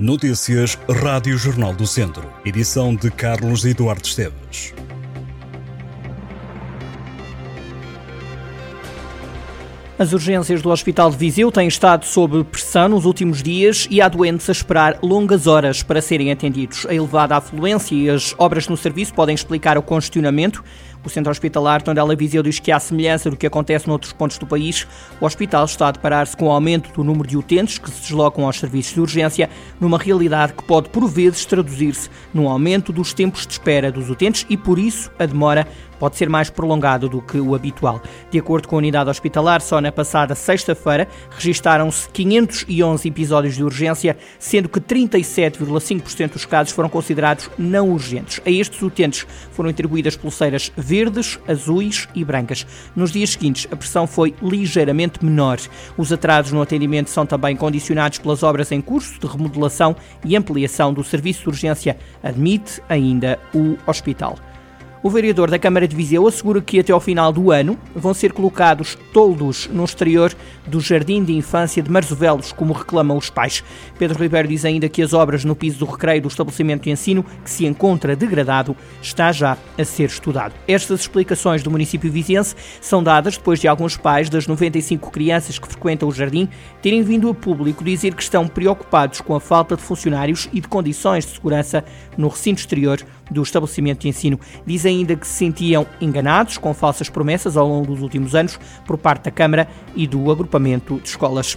Notícias Rádio Jornal do Centro. Edição de Carlos Eduardo Esteves. As urgências do Hospital de Viseu têm estado sob pressão nos últimos dias e há doentes a esperar longas horas para serem atendidos. A elevada afluência e as obras no serviço podem explicar o congestionamento. O Centro Hospitalar Tondela Viseu diz que há semelhança do que acontece noutros pontos do país. O hospital está a deparar-se com o aumento do número de utentes que se deslocam aos serviços de urgência, numa realidade que pode, por vezes, traduzir-se num aumento dos tempos de espera dos utentes e, por isso, a demora pode ser mais prolongado do que o habitual. De acordo com a unidade hospitalar, só na passada sexta-feira registaram-se 511 episódios de urgência, sendo que 37,5% dos casos foram considerados não urgentes. A estes utentes foram atribuídas pulseiras verdes, azuis e brancas. Nos dias seguintes, a pressão foi ligeiramente menor. Os atrasos no atendimento são também condicionados pelas obras em curso de remodelação e ampliação do serviço de urgência, admite ainda o hospital. O vereador da Câmara de Viseu assegura que até ao final do ano vão ser colocados toldos no exterior do Jardim de Infância de Marzovelos, como reclamam os pais. Pedro Ribeiro diz ainda que as obras no piso do recreio do estabelecimento de ensino, que se encontra degradado, está já a ser estudado. Estas explicações do município viziense são dadas depois de alguns pais das 95 crianças que frequentam o jardim terem vindo a público dizer que estão preocupados com a falta de funcionários e de condições de segurança no recinto exterior do estabelecimento de ensino. Dizem ainda que se sentiam enganados com falsas promessas ao longo dos últimos anos por parte da Câmara e do agrupamento de escolas.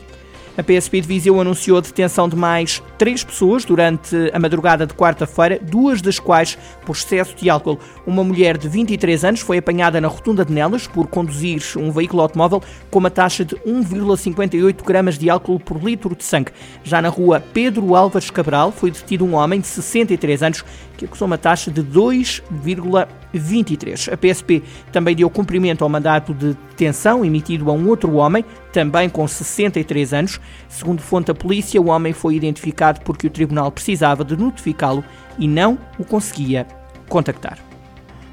A PSP de Viseu anunciou a detenção de mais três pessoas durante a madrugada de quarta-feira, duas das quais por excesso de álcool. Uma mulher de 23 anos foi apanhada na rotunda de Nelas por conduzir um veículo automóvel com uma taxa de 1,58 gramas de álcool por litro de sangue. Já na rua Pedro Álvares Cabral foi detido um homem de 63 anos que acusou uma taxa de 2,23. A PSP também deu cumprimento ao mandato de detenção emitido a um outro homem, também com 63 anos. Segundo fonte da polícia, o homem foi identificado porque o tribunal precisava de notificá-lo e não o conseguia contactar.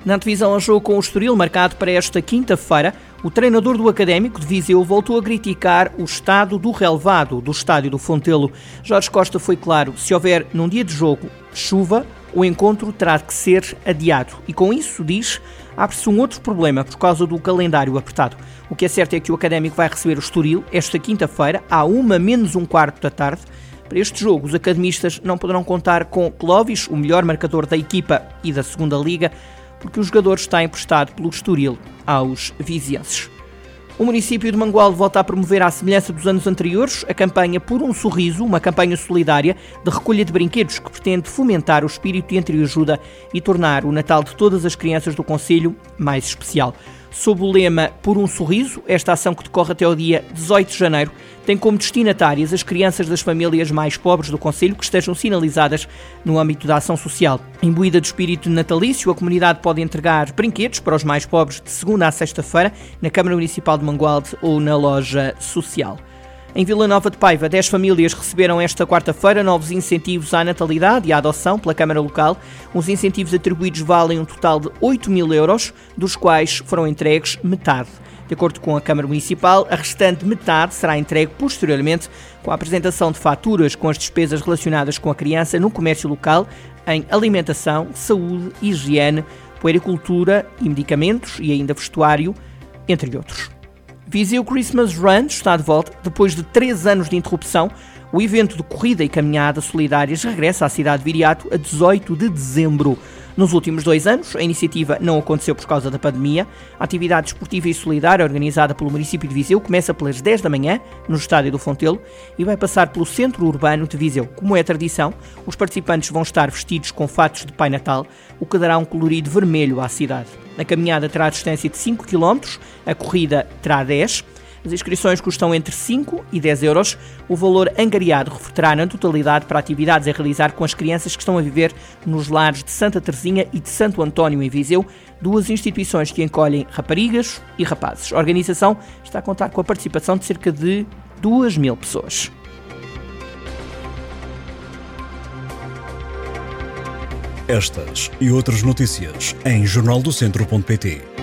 Na divisão ao jogo com o Estoril, marcado para esta quinta-feira, o treinador do Académico de Viseu voltou a criticar o estado do relevado do estádio do Fontelo. Jorge Costa foi claro, se houver num dia de jogo chuva, o encontro terá que ser adiado. E com isso, diz, abre-se um outro problema por causa do calendário apertado. O que é certo é que o Académico vai receber o Estoril esta quinta-feira, à uma menos um quarto da tarde. Para este jogo, os academistas não poderão contar com Clovis, o melhor marcador da equipa e da segunda liga, porque o jogador está emprestado pelo Estoril aos vizienses. O município de Mangualde volta a promover, à semelhança dos anos anteriores, a campanha Por um Sorriso, uma campanha solidária de recolha de brinquedos que pretende fomentar o espírito de entreajuda e tornar o Natal de todas as crianças do Conselho mais especial. Sob o lema Por um Sorriso, esta ação que decorre até o dia 18 de janeiro tem como destinatárias as crianças das famílias mais pobres do Conselho que estejam sinalizadas no âmbito da ação social. Imbuída do espírito natalício, a comunidade pode entregar brinquedos para os mais pobres de segunda a sexta-feira na Câmara Municipal de Mangualde ou na loja social. Em Vila Nova de Paiva, 10 famílias receberam esta quarta-feira novos incentivos à natalidade e à adoção pela Câmara Local. Os incentivos atribuídos valem um total de 8 mil euros, dos quais foram entregues metade. De acordo com a Câmara Municipal, a restante metade será entregue posteriormente com a apresentação de faturas com as despesas relacionadas com a criança no comércio local, em alimentação, saúde, higiene, puericultura e medicamentos e ainda vestuário, entre outros. Viseu Christmas Run está de volta depois de três anos de interrupção. O evento de corrida e caminhada solidárias regressa à cidade de Viriato a 18 de dezembro. Nos últimos dois anos, a iniciativa não aconteceu por causa da pandemia. A atividade esportiva e solidária organizada pelo município de Viseu começa pelas 10 da manhã, no estádio do Fontelo, e vai passar pelo centro urbano de Viseu. Como é tradição, os participantes vão estar vestidos com fatos de Pai Natal, o que dará um colorido vermelho à cidade. A caminhada terá a distância de 5 km, a corrida terá 10 as inscrições custam entre 5 e 10 euros. O valor angariado reverterá na totalidade para atividades a realizar com as crianças que estão a viver nos lares de Santa Teresinha e de Santo António, em Viseu, duas instituições que encolhem raparigas e rapazes. A organização está a contar com a participação de cerca de 2 mil pessoas. Estas e outras notícias em jornaldocentro.pt